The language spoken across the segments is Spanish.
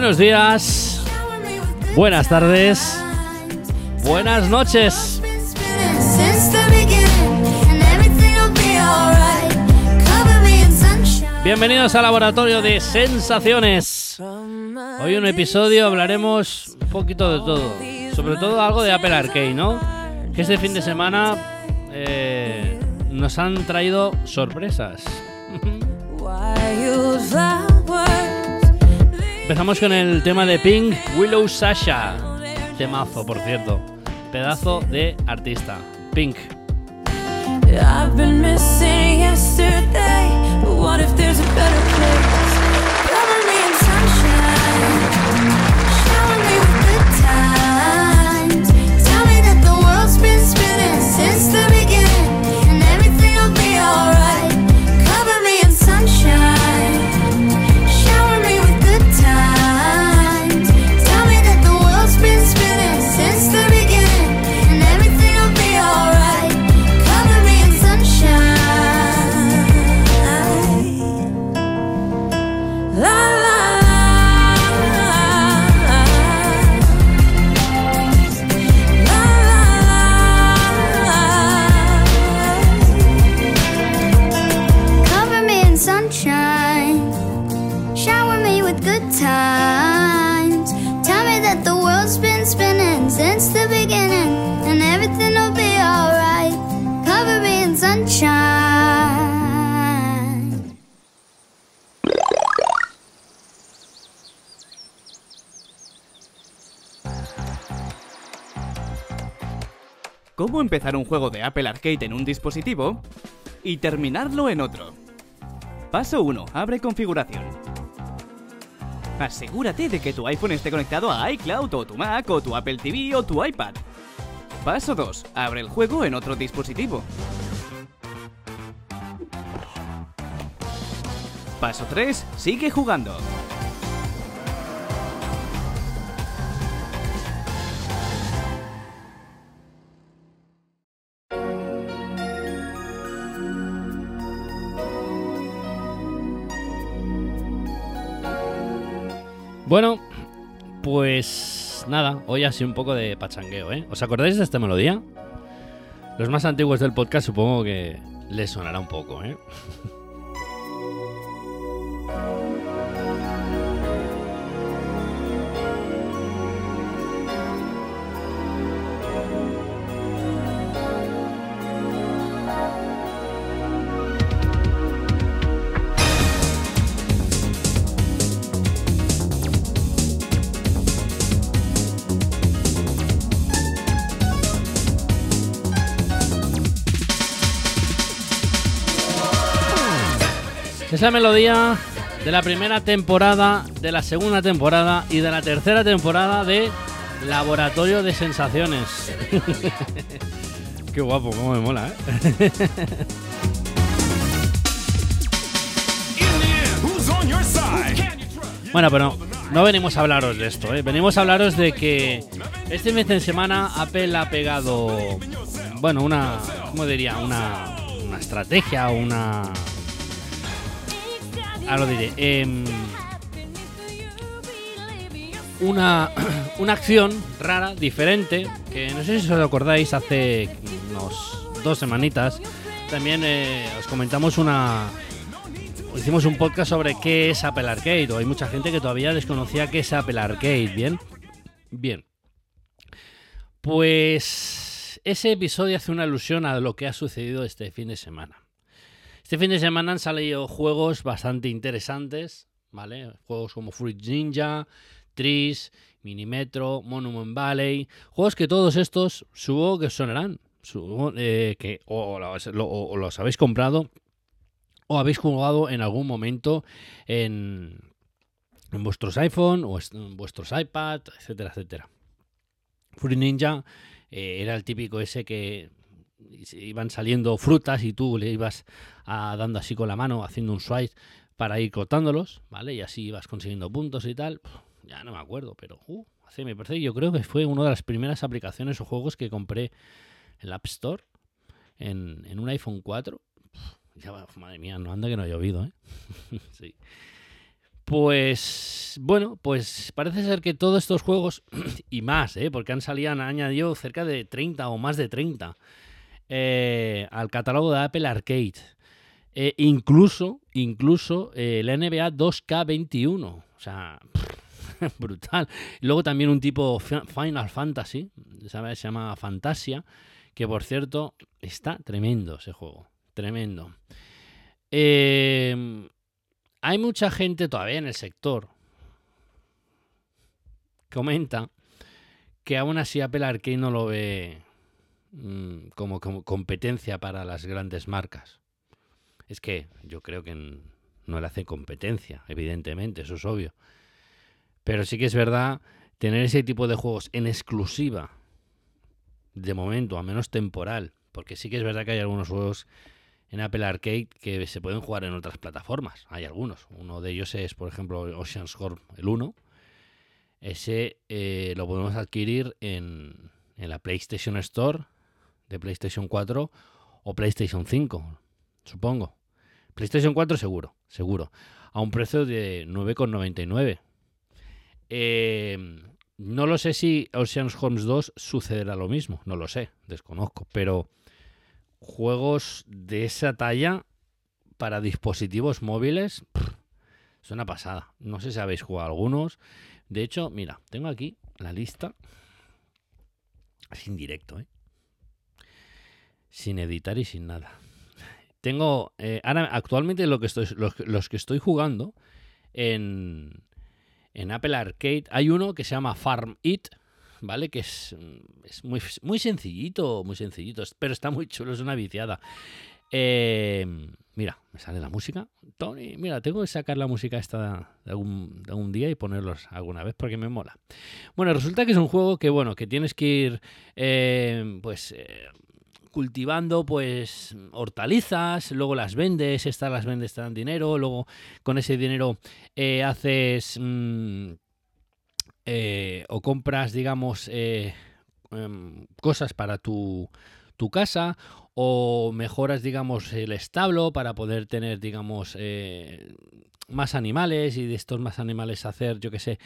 Buenos días, buenas tardes, buenas noches. Bienvenidos al laboratorio de sensaciones. Hoy un episodio hablaremos un poquito de todo, sobre todo algo de Apple Arcade, ¿no? Que este fin de semana eh, nos han traído sorpresas. Empezamos con el tema de Pink, Willow Sasha. Temazo, por cierto. Pedazo de artista. Pink. Since the beginning, empezar un juego de Apple Arcade en un dispositivo y terminarlo en otro. Paso 1. Abre configuración. Asegúrate de que tu iPhone esté conectado a iCloud o tu Mac o tu Apple TV o tu iPad. Paso 2. Abre el juego en otro dispositivo. Paso 3. Sigue jugando. Bueno, pues nada, hoy ha sido un poco de pachangueo, ¿eh? ¿Os acordáis de esta melodía? Los más antiguos del podcast supongo que les sonará un poco, ¿eh? Es la melodía de la primera temporada, de la segunda temporada y de la tercera temporada de Laboratorio de Sensaciones. Qué guapo, cómo me mola, ¿eh? Bueno, pero no venimos a hablaros de esto, ¿eh? venimos a hablaros de que este mes de semana Apple ha pegado, bueno, una, ¿cómo diría? Una, una estrategia, una... Ahora lo diré. em, una, una acción rara, diferente, que no sé si os acordáis, hace unos dos semanitas, también eh, os comentamos una... Hicimos un podcast sobre qué es Apple Arcade, o hay mucha gente que todavía desconocía qué es Apple Arcade, ¿bien? Bien. Pues ese episodio hace una alusión a lo que ha sucedido este fin de semana. Este fin de semana han salido juegos bastante interesantes, ¿vale? Juegos como Fruit Ninja, Tris, Minimetro, Monument Valley. Juegos que todos estos supongo que sonarán. Supongo, eh, que o los, habéis comprado o habéis jugado en algún momento en, en vuestros iPhone o en vuestros iPad, etcétera, etcétera. Fruit Ninja eh, era el típico ese que iban saliendo frutas y tú le ibas ah, dando así con la mano, haciendo un swipe para ir cortándolos, ¿vale? Y así ibas consiguiendo puntos y tal. Ya no me acuerdo, pero uh, me parece, yo creo que fue una de las primeras aplicaciones o juegos que compré en la App Store en, un iPhone 4. Puf, ya madre mía, no anda que no ha llovido, ¿eh? Pues bueno, pues parece ser que todos estos juegos y más, ¿eh? porque han salido, han añadido cerca de 30 o más de 30 eh, al catálogo de Apple Arcade. Eh, incluso, incluso eh, la NBA 2K21. O sea, brutal. Luego también un tipo Fi- Final Fantasy, ¿sabes? se llama Fantasia, que por cierto está tremendo ese juego. Tremendo. Hay mucha gente todavía en el sector. Comenta que aún así Apple Arcade no lo ve mm, como, competencia para las grandes marcas. Es que yo creo que no le hace competencia, evidentemente, eso es obvio. Pero sí que es verdad tener ese tipo de juegos en exclusiva, de momento, a menos temporal, porque sí que es verdad que hay algunos juegos en Apple Arcade que se pueden jugar en otras plataformas. Hay algunos. Uno de ellos es, por ejemplo, Ocean's Horn, el 1. Ese eh, lo podemos adquirir en la PlayStation Store de PlayStation 4 o PlayStation 5, supongo. PlayStation 4 seguro, seguro. A un precio de 9,99. Eh, no lo sé si Ocean's Horns 2 sucederá lo mismo, no lo sé, desconozco, pero juegos de esa talla para dispositivos móviles pff, es una pasada. No sé si habéis jugado algunos. De hecho, mira, tengo aquí la lista. Sin directo, ¿eh? Sin editar y sin nada. Tengo. eh, ahora, actualmente lo que estoy, los, que estoy jugando en, en Apple Arcade. Hay uno que se llama Farm It. ¿Vale? Que es, es muy, muy sencillito, muy sencillito, pero está muy chulo, es una viciada. Eh, mira, me sale la música. Tony, mira, tengo que sacar la música esta de algún, de día y ponerlos alguna vez porque me mola. Bueno, resulta que es un juego que, bueno, que tienes que ir, eh, pues, cultivando, pues, hortalizas, luego las vendes, estas las vendes, te dan dinero, luego con ese dinero eh, haces... mm, eh, o compras, digamos, eh, em, cosas para tu, tu casa o mejoras, digamos, el establo para poder tener, digamos, eh, más animales y de estos más animales hacer, yo que sé,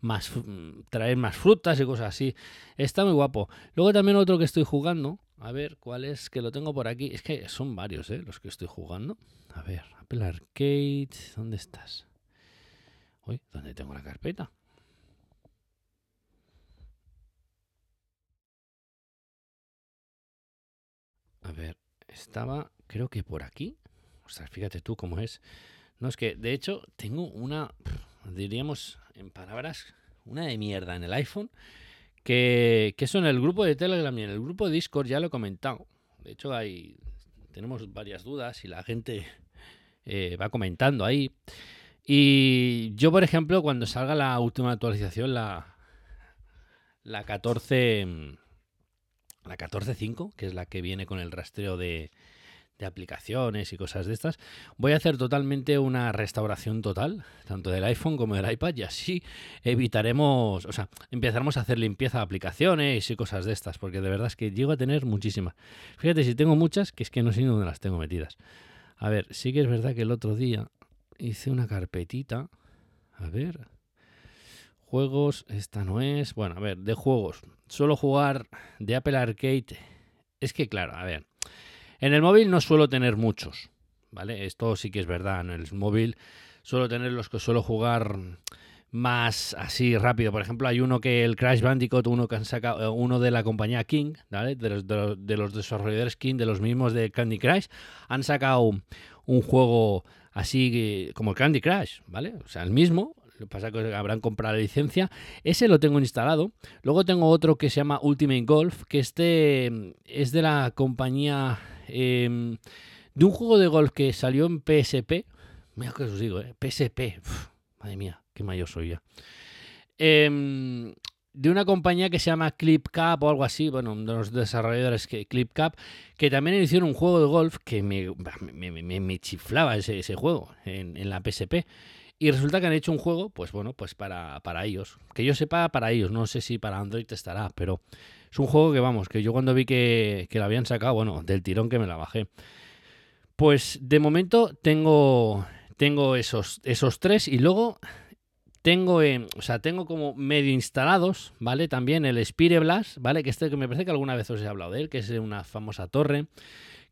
más traer más frutas y cosas así. Está muy guapo. Luego también otro que estoy jugando, a ver cuál es, que lo tengo por aquí. Es que son varios, ¿eh? Los que estoy jugando. A ver, Apple Arcade, ¿dónde estás? Uy, ¿dónde tengo la carpeta? A ver, estaba, creo que por aquí. Ostras, fíjate tú cómo es. No, es que, de hecho, tengo una, diríamos en palabras, una de mierda en el iPhone. Que, que eso en el grupo de Telegram y en el grupo de Discord ya lo he comentado. De hecho, hay, tenemos varias dudas y la gente eh, va comentando ahí. Y yo, por ejemplo, cuando salga la última actualización, la, la 14. La 14.5, que es la que viene con el rastreo de, de aplicaciones y cosas de estas, voy a hacer totalmente una restauración total, tanto del iPhone como del iPad, y así evitaremos, o sea, empezaremos a hacer limpieza de aplicaciones y cosas de estas, porque de verdad es que llego a tener muchísimas. Fíjate, si tengo muchas, que es que no sé ni dónde las tengo metidas. A ver, sí que es verdad que el otro día hice una carpetita. A ver. Juegos, esta no es. Bueno, a ver, de juegos. Suelo jugar de Apple Arcade. Es que, claro, a ver. En el móvil no suelo tener muchos. ¿Vale? Esto sí que es verdad. En el móvil suelo tener los que suelo jugar más así rápido. Por ejemplo, hay uno que el Crash Bandicoot, uno que han sacado, eh, uno de la compañía King, ¿vale? De los, de los- de los desarrolladores King, de los mismos de Candy Crush, han sacado un juego así como el Candy Crush, ¿vale? O sea, el mismo. Lo que pasa que habrán comprado la licencia. Ese lo tengo instalado. Luego tengo otro que se llama Ultimate Golf, que este mm, es de la compañía em, de un juego de golf que salió en PSP. Mira que os digo, ¿eh? PSP. Madre mía, qué mayor soy ya. Em, de una compañía que se llama ClipCap o algo así, bueno, de los desarrolladores que ClipCap, que también hicieron un juego de golf que me, me, chiflaba ese, juego en la PSP. Y resulta que han hecho un juego, pues bueno, pues para, para ellos. Que yo sepa, para ellos. No sé si para Android estará, pero es un juego que, vamos, que yo cuando vi que, que lo habían sacado, bueno, del tirón que me la bajé. Pues de momento tengo, tengo esos, esos tres y luego tengo, eh, o sea, tengo como medio instalados, ¿vale? También el Spire Blast, ¿vale? Que este que me parece que alguna vez os he hablado de él, que es una famosa torre,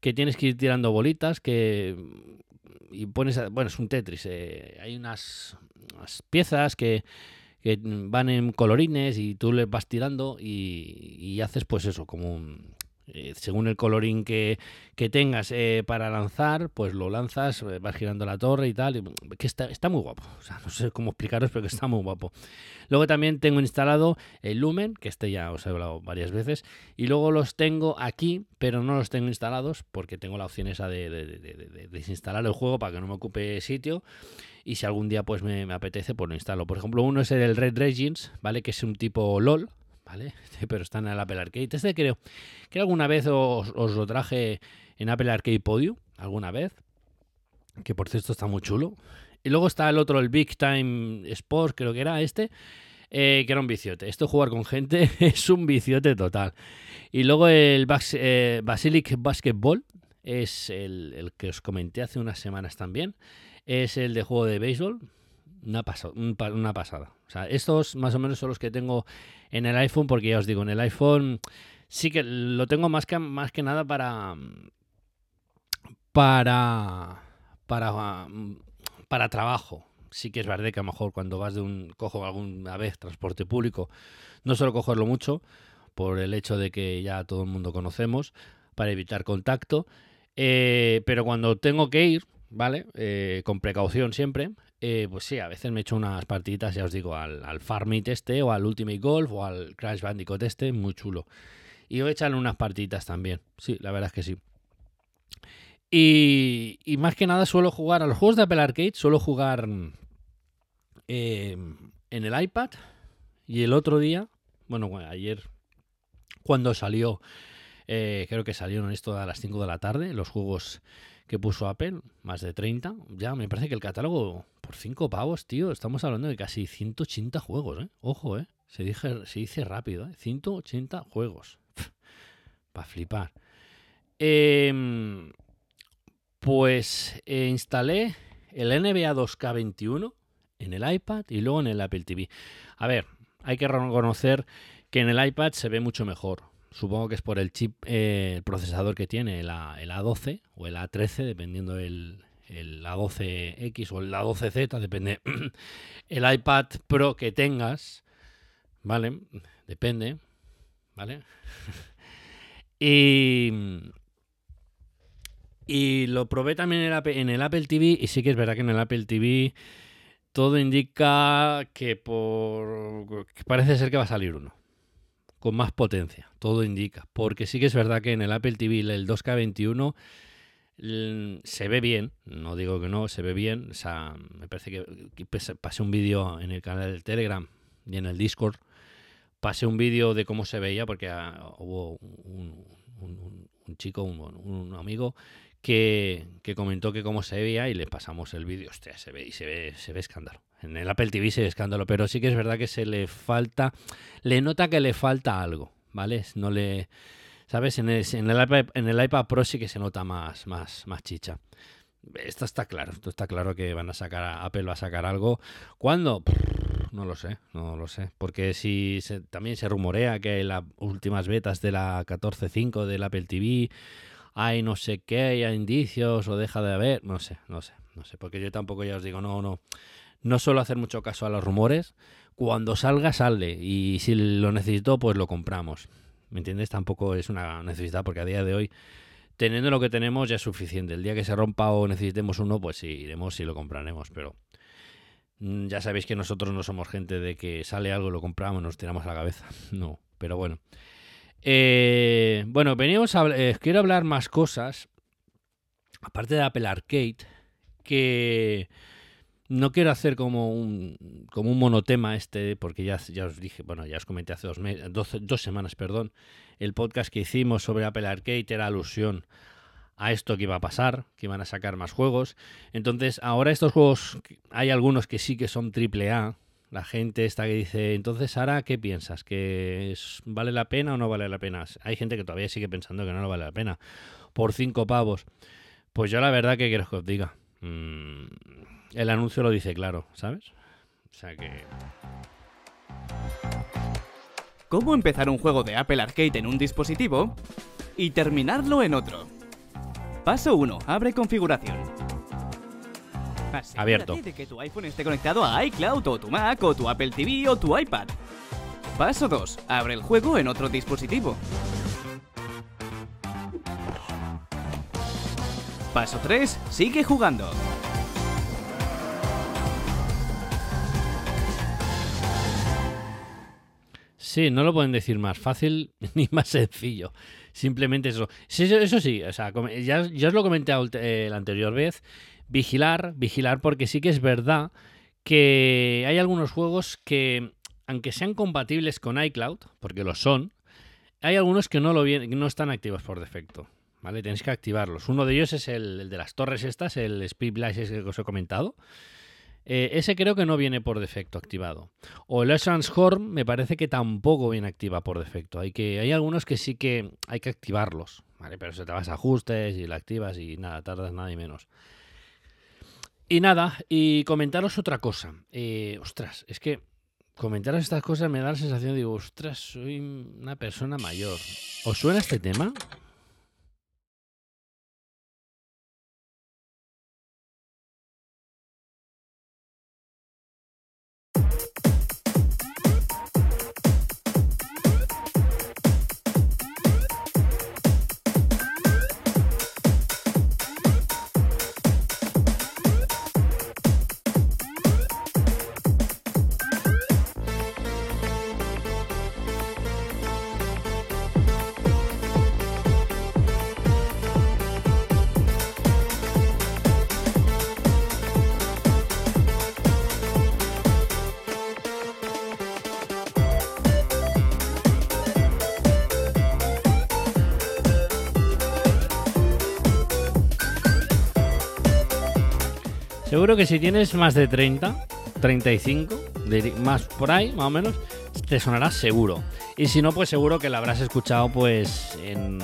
que tienes que ir tirando bolitas, que y pones, bueno, es un Tetris, eh, hay unas, unas piezas que, que van en colorines y tú les vas tirando y, y haces pues eso, como un, eh, según el colorín que, que tengas eh, para lanzar, pues lo lanzas, eh, vas girando la torre y tal, y, que está, está muy guapo, no sé cómo explicaros, pero que está muy guapo. Luego también tengo instalado el Lumen, que este ya os he hablado varias veces, y luego los tengo aquí, pero no los tengo instalados porque tengo la opción esa de desinstalar el juego para que no me ocupe sitio. Y si algún día pues me, me apetece, pues lo instalo. Por ejemplo, uno es el Red Regins, ¿vale? Que es un tipo LOL, Pero está en el Apple Arcade. Este creo que alguna vez os, lo traje en Apple Arcade Podium, alguna vez. Que por cierto está muy chulo. Y luego está el otro, el Big Time Sport, creo que era este, eh, que era un viciote. Esto jugar con gente es un viciote total. Y luego el eh, Basilic Basketball es el, que os comenté hace unas semanas también. Es el de juego de béisbol. Una pasada. O sea, estos más o menos son los que tengo en el iPhone, porque ya os digo, en el iPhone sí que lo tengo más que, más que nada para. Para. Para. Para trabajo. Sí que es verdad que a lo mejor cuando vas de un. Cojo alguna vez transporte público, no suelo cogerlo mucho, por el hecho de que ya todo el mundo conocemos, para evitar contacto. Eh, pero cuando tengo que ir, ¿vale? Eh, con precaución siempre, eh, pues sí, a veces me echo unas partiditas, ya os digo, al, al Farmit este, o al Ultimate Golf, o al Crash Bandicoot este, muy chulo. Y voy a echarle unas partiditas también, sí, la verdad es que sí. Y, y más que nada suelo jugar a los juegos de Apple Arcade, suelo jugar eh, en el iPad. Y el otro día, bueno, bueno, ayer, cuando salió, eh, creo que salieron esto a las 5 de la tarde, los juegos que puso Apple, más de 30. Ya me parece que el catálogo, por 5 pavos, tío, estamos hablando de casi 180 juegos, ¿eh? Ojo, ¿eh? Se, se dice rápido, ¿eh? 180 juegos. Para flipar. Em, pues eh, instalé el NBA 2K21 en el iPad y luego en el Apple TV. A ver, hay que reconocer que en el iPad se ve mucho mejor. Supongo que es por el chip, eh, el procesador que tiene, el, A- el A12 o el A13, dependiendo el, el A12X o el A12Z, depende el iPad Pro que tengas, ¿vale? Depende, ¿vale? y, y lo probé también en el, Apple, en el Apple TV y sí que es verdad que en el Apple TV todo indica que por que parece ser que va a salir uno con más potencia, todo indica, porque sí que es verdad que en el Apple TV el 2K21 l- se ve bien, no digo que no, se ve bien, o sea, me parece que, pasé un vídeo en el canal del Telegram y en el Discord, pasé un vídeo de cómo se veía, porque ah, hubo un, chico, un, amigo, que, que comentó que cómo se veía y le pasamos el vídeo. Hostia, se ve y se ve, se ve escándalo. En el Apple TV ve escándalo, pero sí que es verdad que se le falta, le nota que le falta algo, ¿vale? No le, ¿sabes? En el, en el iPad, en el iPad Pro sí que se nota más, más, más chicha. Esto está claro, esto está claro que van a sacar, Apple va a sacar algo. ¿Cuándo? No lo sé, no lo sé. Porque si se- también se rumorea que las últimas betas de la 14.5 del Apple TV hay no sé qué, hay indicios o deja de haber, no sé, no sé, no sé. Porque yo tampoco ya os digo, no, no, no suelo hacer mucho caso a los rumores. Cuando salga, sale. Y si lo necesito, pues lo compramos. ¿Me entiendes? Tampoco es una necesidad porque a día de hoy, teniendo lo que tenemos, ya es suficiente. El día que se rompa o necesitemos uno, pues iremos y lo compraremos. Pero mm, ya sabéis que nosotros no somos gente de que sale algo, lo compramos, nos tiramos a la cabeza. No, pero bueno. Eh, bueno, veníamos a eh, quiero hablar más cosas, aparte de Apple Arcade, que no quiero hacer como un, como un monotema este, porque ya, ya os dije, bueno, ya os comenté hace dos, me- dos, dos semanas, perdón, el podcast que hicimos sobre Apple Arcade era alusión a esto que iba a pasar, que iban a sacar más juegos. Entonces, ahora estos juegos, hay algunos que sí que son triple A. La gente está que dice, entonces, ahora, ¿qué piensas? ¿Que es- vale la pena o no vale la pena? Hay gente que todavía sigue pensando que no vale la pena. Por cinco pavos. Pues yo la verdad que quiero que os diga. Mm, el anuncio lo dice claro, ¿sabes? O sea que... ¿Cómo empezar un juego de Apple Arcade en un dispositivo y terminarlo en otro? Paso 1. Abre configuración. Asegúrate Abierto. de que tu iPhone esté conectado a iCloud o tu Mac o tu Apple TV o tu iPad. Paso 2. Abre el juego en otro dispositivo. Paso 3. Sigue jugando. Sí, no lo pueden decir más fácil ni más sencillo. Simplemente eso. Sí, eso, sí, o sea, ya, os lo comenté eh, la anterior vez. Vigilar, vigilar, porque sí que es verdad que hay algunos juegos que, aunque sean compatibles con iCloud, porque lo son, hay algunos que no, lo vien- que no están activos por defecto. ¿Vale? Tenéis que activarlos. Uno de ellos es el, el de las torres estas, el Speed Blast ese que os he comentado. Eh, ese creo que no viene por defecto activado. O el Horn me parece que tampoco viene activa por defecto. Hay, que, hay algunos que sí que hay que activarlos. ¿vale? Pero se te vas a ajustes y la activas y nada, tardas nada y menos. Y nada, y comentaros otra cosa. Eh, ostras, es que comentaros estas cosas me da la sensación digo, ostras, soy una persona mayor. ¿Os suena este tema? Seguro que si tienes más de 30, 35, de- más por ahí, más o menos, te sonará seguro. Y si no, pues seguro que la habrás escuchado pues en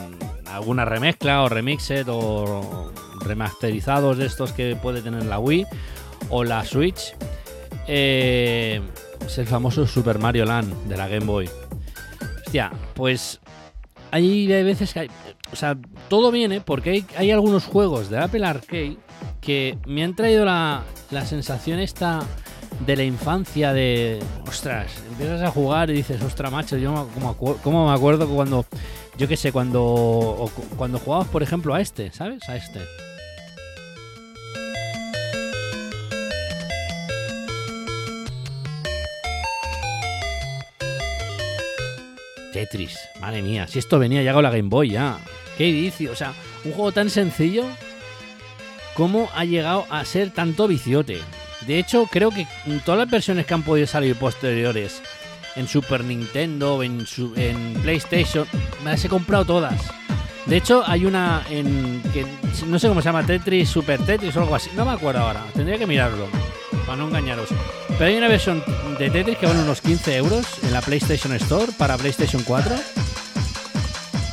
alguna remezcla o remixed o remasterizados de estos que puede tener la Wii o la Switch. Eh, es el famoso Super Mario Land de la Game Boy. Hostia, pues hay, hay veces que hay... O sea, todo viene porque hay, hay algunos juegos de Apple Arcade que me han traído la, la sensación esta de la infancia de... Ostras, empiezas a jugar y dices, ostras, macho, yo como, me acuerdo cuando... Yo qué sé, cuando, cuando jugabas, por ejemplo, a este, ¿sabes? A este. Tetris, madre mía, si esto venía ya con la Game Boy ya. Qué vicio, o sea, un juego tan sencillo cómo ha llegado a ser tanto viciote. De hecho, creo que todas las versiones que han podido salir posteriores en Super Nintendo, en, en PlayStation, me las he comprado todas. De hecho, hay una en que no sé cómo se llama, Tetris, Super Tetris o algo así. No me acuerdo ahora, tendría que mirarlo, para no engañaros. Pero hay una versión de Tetris que vale unos 15 euros en la PlayStation Store para PlayStation 4.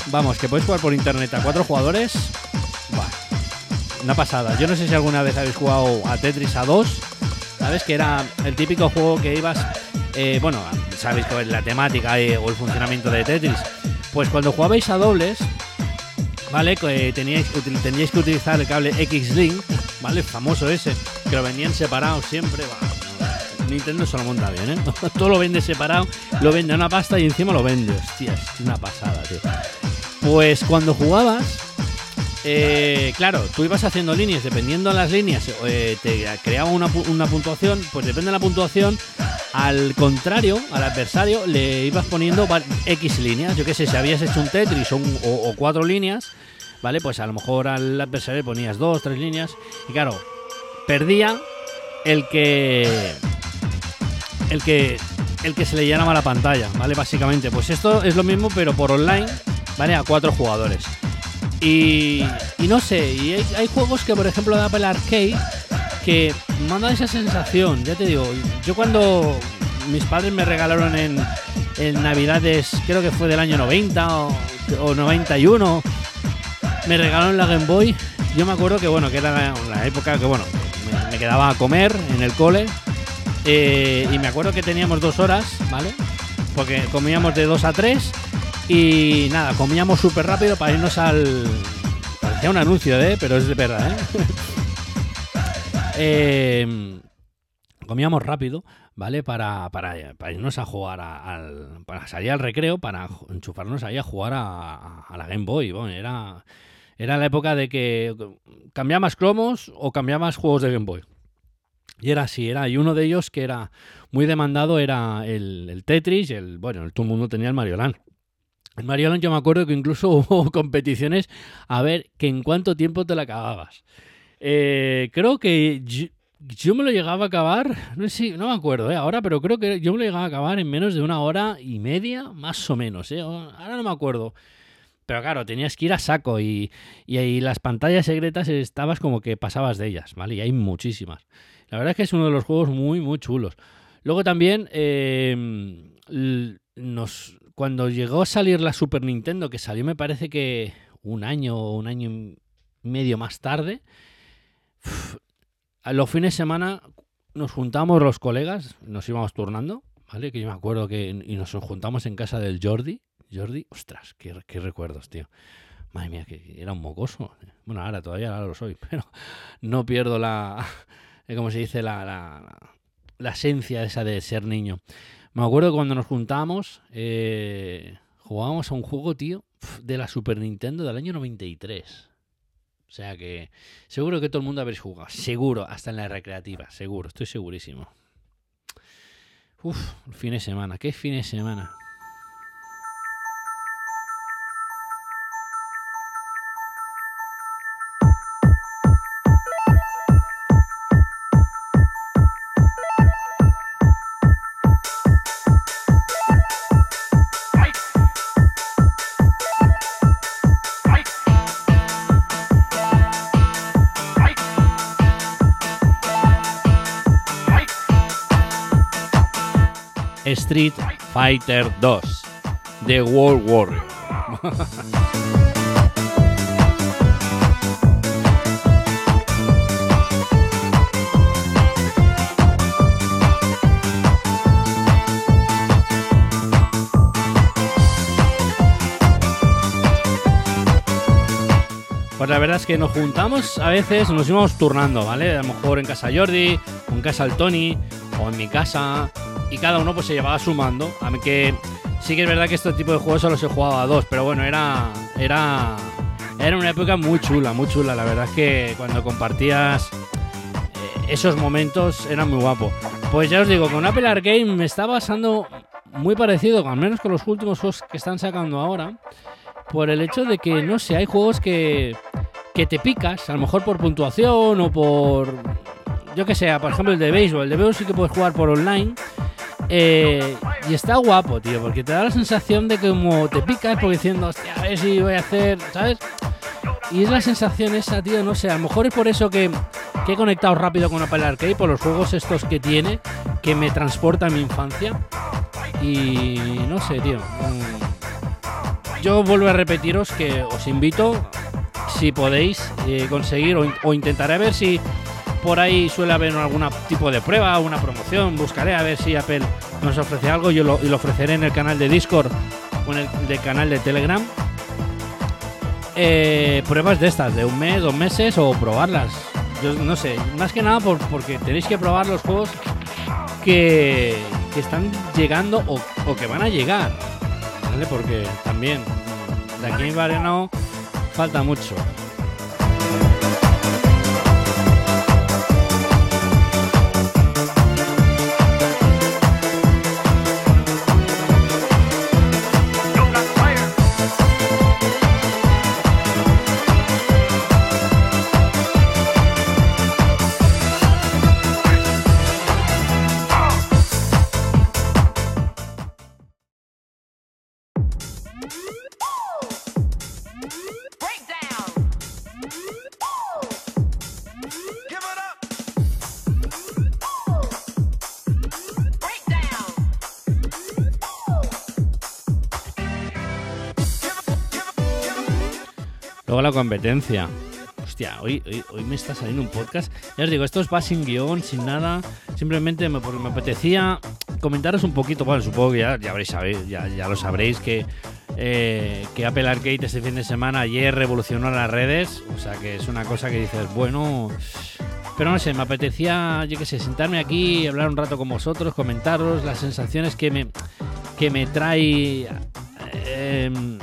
Vamos, que podéis jugar por internet a cuatro jugadores. Una pasada. Yo no sé si alguna vez habéis jugado a Tetris a 2. ¿Sabes? Que era el típico juego que ibas. eh, bueno, sabéis la temática o el funcionamiento de Tetris. Pues cuando jugabais a dobles, ¿vale? Que teníais, que utilizar el cable X-Link, ¿vale? Famoso ese, que lo vendían separados siempre. Nintendo se lo monta bien, ¿eh? Todo lo vende separado, lo vende a una pasta y encima lo vende. Hostia, es una pasada, tío. Pues cuando jugabas, eh, claro, tú ibas haciendo líneas, dependiendo de las líneas, eh, te creaba una, pu- una puntuación, pues depende de la puntuación, al contrario, al adversario, le ibas poniendo X líneas. Yo qué sé, si habías hecho un Tetris o- o cuatro líneas, ¿vale? Pues a lo mejor al adversario le ponías dos, tres líneas, y claro, perdía el que el que el que se le llenaba la pantalla, ¿vale? Básicamente, pues esto es lo mismo pero por online, ¿vale? A cuatro jugadores. Y, no sé, y hay, juegos que por ejemplo de Apple Arcade que mandan esa sensación, ya te digo, yo cuando mis padres me regalaron en, en Navidades, creo que fue del año 90 o, o 91, me regalaron la Game Boy. Yo me acuerdo que, bueno, que era la, época que, bueno, me, quedaba a comer en el cole. eh, y me acuerdo que teníamos dos horas, ¿vale? Porque comíamos de 2 a 3. Y nada, comíamos súper rápido para irnos al. Parecía un anuncio, ¿eh? Pero es de verdad, ¿eh? Eh, comíamos rápido, ¿vale? Para, para, para irnos a jugar a- al. Para salir al recreo, para enchufarnos ahí a jugar a, la Game Boy. Bueno, era. Era la época de que cambiabas cromos o cambiabas juegos de Game Boy. Y era así, era. Y uno de ellos que era muy demandado era el, el Tetris y el. Bueno, todo el mundo tenía el Mario Land. El Mario yo me acuerdo que incluso hubo competiciones a ver que en cuánto tiempo te la acababas. Eh, creo que yo, me lo llegaba a acabar, no sé no me acuerdo ¿eh? ahora, pero creo que yo me lo llegaba a acabar en menos de una hora y media, más o menos. ¿eh? Ahora no me acuerdo. Pero claro, tenías que ir a saco y, y ahí las pantallas secretas estabas como que pasabas de ellas, ¿vale? Y hay muchísimas. La verdad es que es uno de los juegos muy, muy chulos. Luego también, eh, nos, cuando llegó a salir la Super Nintendo, que salió me parece que un año o un año y medio más tarde, a los fines de semana nos juntamos los colegas, nos íbamos turnando, ¿vale? Que yo me acuerdo que y nos juntamos en casa del Jordi. Jordi, ostras, qué, recuerdos, tío. Madre mía, que era un mocoso. Bueno, ahora todavía lo soy, pero no pierdo la, como se dice, la, la, la esencia esa de ser niño. Me acuerdo cuando nos juntamos, eh, jugábamos a un juego, tío, de la Super Nintendo del año 93. O sea que seguro que todo el mundo habréis jugado. Seguro, hasta en la recreativa. Seguro, estoy segurísimo. Uf, fin de semana. ¿Qué fin de semana? Fighter 2 The World Warrior. Pues la verdad es que nos juntamos a veces, nos íbamos turnando, ¿vale? A lo mejor en casa Jordi, o en casa el Tony, o en mi casa, y cada uno pues se llevaba sumando. A mí que sí que es verdad que este tipo de juegos solo se jugaba a dos, pero bueno, era, era, era una época muy chula, muy chula. La verdad es que cuando compartías eh, esos momentos era muy guapo. Pues ya os digo, con Apple Arcade me está pasando muy parecido, al menos con los últimos juegos que están sacando ahora, por el hecho de que, no sé, hay juegos que, que te picas, a lo mejor por puntuación o por, yo que sé, por ejemplo el de béisbol. El de béisbol sí que puedes jugar por online. Eh, y está guapo, tío, porque te da la sensación de que como te picas porque diciendo, hostia, a ver si voy a hacer, ¿sabes? Y es la sensación esa, tío, no sé, a lo mejor es por eso que, que he conectado rápido con Apple Arcade, por los juegos estos que tiene, que me transporta a mi infancia. Y no sé, tío. mm, Yo vuelvo a repetiros que os invito, si podéis, eh, conseguir o, o intentaré ver si por ahí suele haber algún tipo de prueba, una promoción. Buscaré a ver si Apple nos ofrece algo. Lo, y lo ofreceré en el canal de Discord o en el del canal de Telegram. Eh, pruebas de estas, de un mes, dos meses o probarlas. Yo no sé, más que nada por- porque tenéis que probar los juegos que, que están llegando o, o que van a llegar. ¿Vale? Porque también de aquí en verano falta mucho. Luego la competencia. Hostia, hoy, hoy, me está saliendo un podcast. Ya os digo, esto va sin guion, sin nada. Simplemente me, me apetecía comentaros un poquito. Bueno, supongo que ya, ya, habréis, ya, ya lo sabréis que, eh, que Apple Arcade este fin de semana ayer revolucionó las redes. O sea que es una cosa que dices, bueno. Pero no sé, me apetecía, yo qué sé, sentarme aquí, hablar un rato con vosotros, comentaros las sensaciones que me, que me trae eh,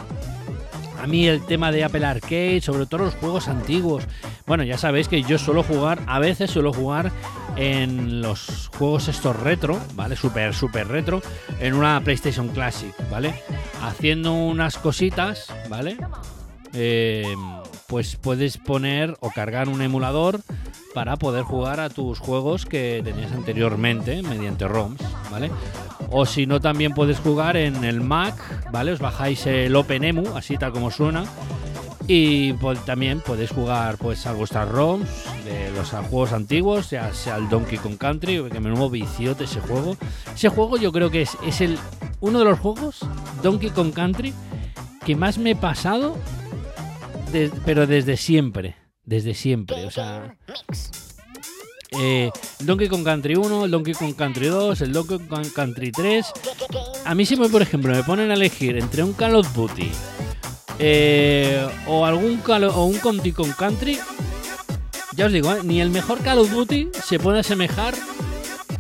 mí el tema de Apple Arcade, sobre todo los juegos antiguos. Bueno, ya sabéis que yo suelo jugar, a veces suelo jugar en los juegos estos retro, ¿vale? Super, super retro, en una PlayStation Classic, ¿vale? Haciendo unas cositas, ¿vale? Eh, pues puedes poner o cargar un emulador para poder jugar a tus juegos que tenías anteriormente mediante ROMs, ¿vale? O si no, también puedes jugar en el Mac, ¿vale? Os bajáis el OpenEMU, así tal como suena. Y también podéis jugar pues a vuestras ROMs de los juegos antiguos, ya sea el Donkey Kong Country, que me nuevo viciote ese juego. Ese juego yo creo que es, es el uno de los juegos, Donkey Kong Country, que más me he pasado, pero desde siempre. Desde siempre. O sea, eh, Donkey Kong Country 1, el Donkey Kong Country 2, el Donkey Kong Country 3. A mí si me, por ejemplo, me ponen a elegir entre un Call of Duty eh, o algún Call o un Donkey Kong Country, ya os digo, eh, ni el mejor Call of Duty se puede asemejar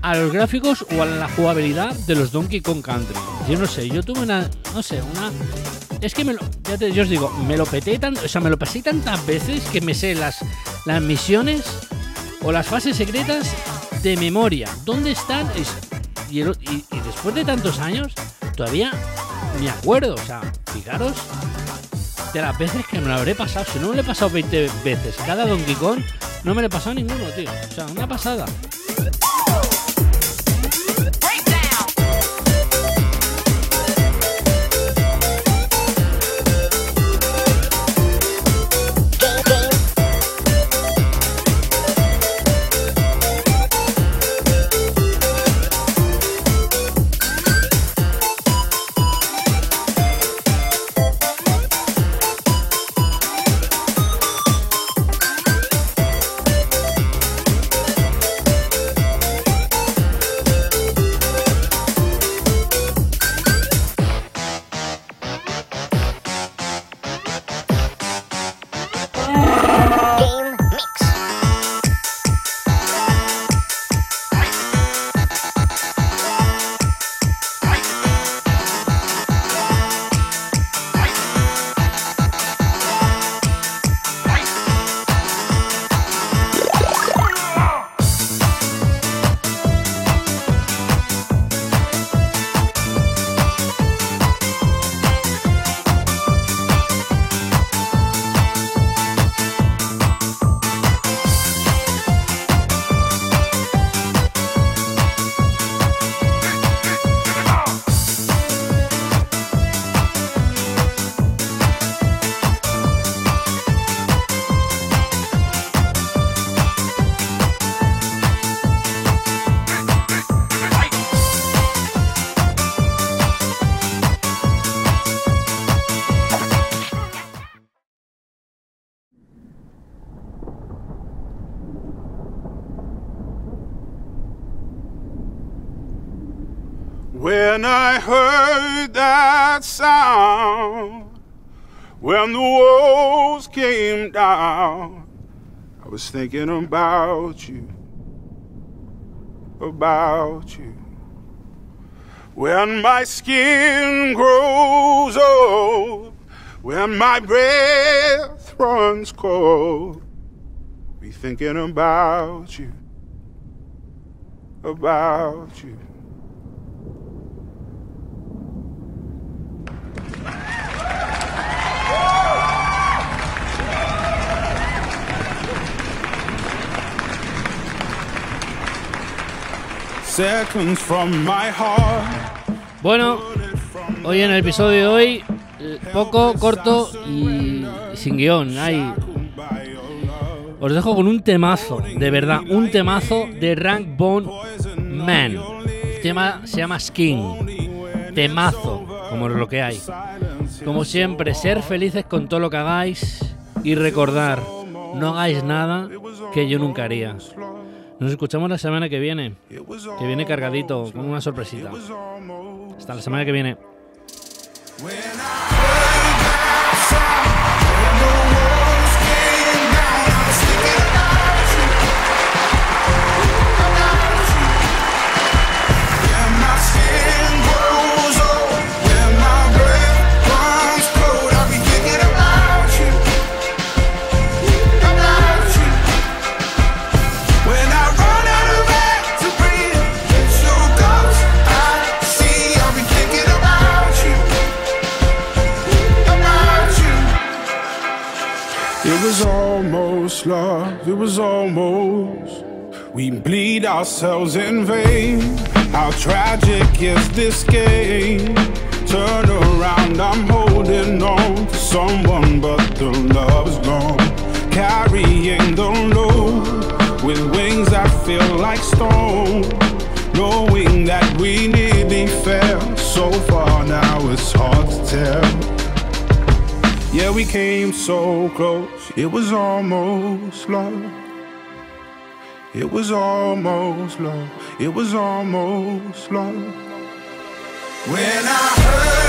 a los gráficos o a la jugabilidad de los Donkey Kong Country. Yo no sé, yo tuve una, no sé, una es que me lo, ya te- yo os digo, me lo peté tanto, o sea, me lo pasé tantas veces que me sé las, las misiones o las fases secretas de memoria. ¿Dónde están? Es- y, y después de tantos años, todavía me acuerdo. O sea, fijaros de las veces que me lo habré pasado. Si no me lo he pasado 20 veces cada Donkey Kong, no me lo he pasado ninguno, tío. O sea, una pasada. I heard that sound, when the walls came down, I was thinking about you, about you. When my skin grows old, when my breath runs cold, be thinking about you, about you. Bueno, hoy en el episodio de hoy, poco, corto y sin guion. Hay... Os dejo con un temazo, de verdad, un temazo de Rank Bone Man. El tema se llama Skin. Temazo, como lo que hay. Como siempre, ser felices con todo lo que hagáis y recordar, no hagáis nada que yo nunca haría. Nos escuchamos la semana que viene, que viene cargadito, con una sorpresita. Hasta la semana que viene. We bleed ourselves in vain. How tragic is this game? Turn around, I'm holding on to someone, but the love is gone. Carrying the load with wings that feel like stone. Knowing that we nearly fell so far now, it's hard to tell. Yeah, we came so close, it was almost love. It was almost love. It was almost love. When I heard.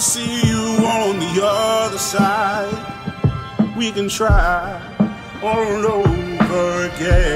I'll see you on the other side. We can try all over again.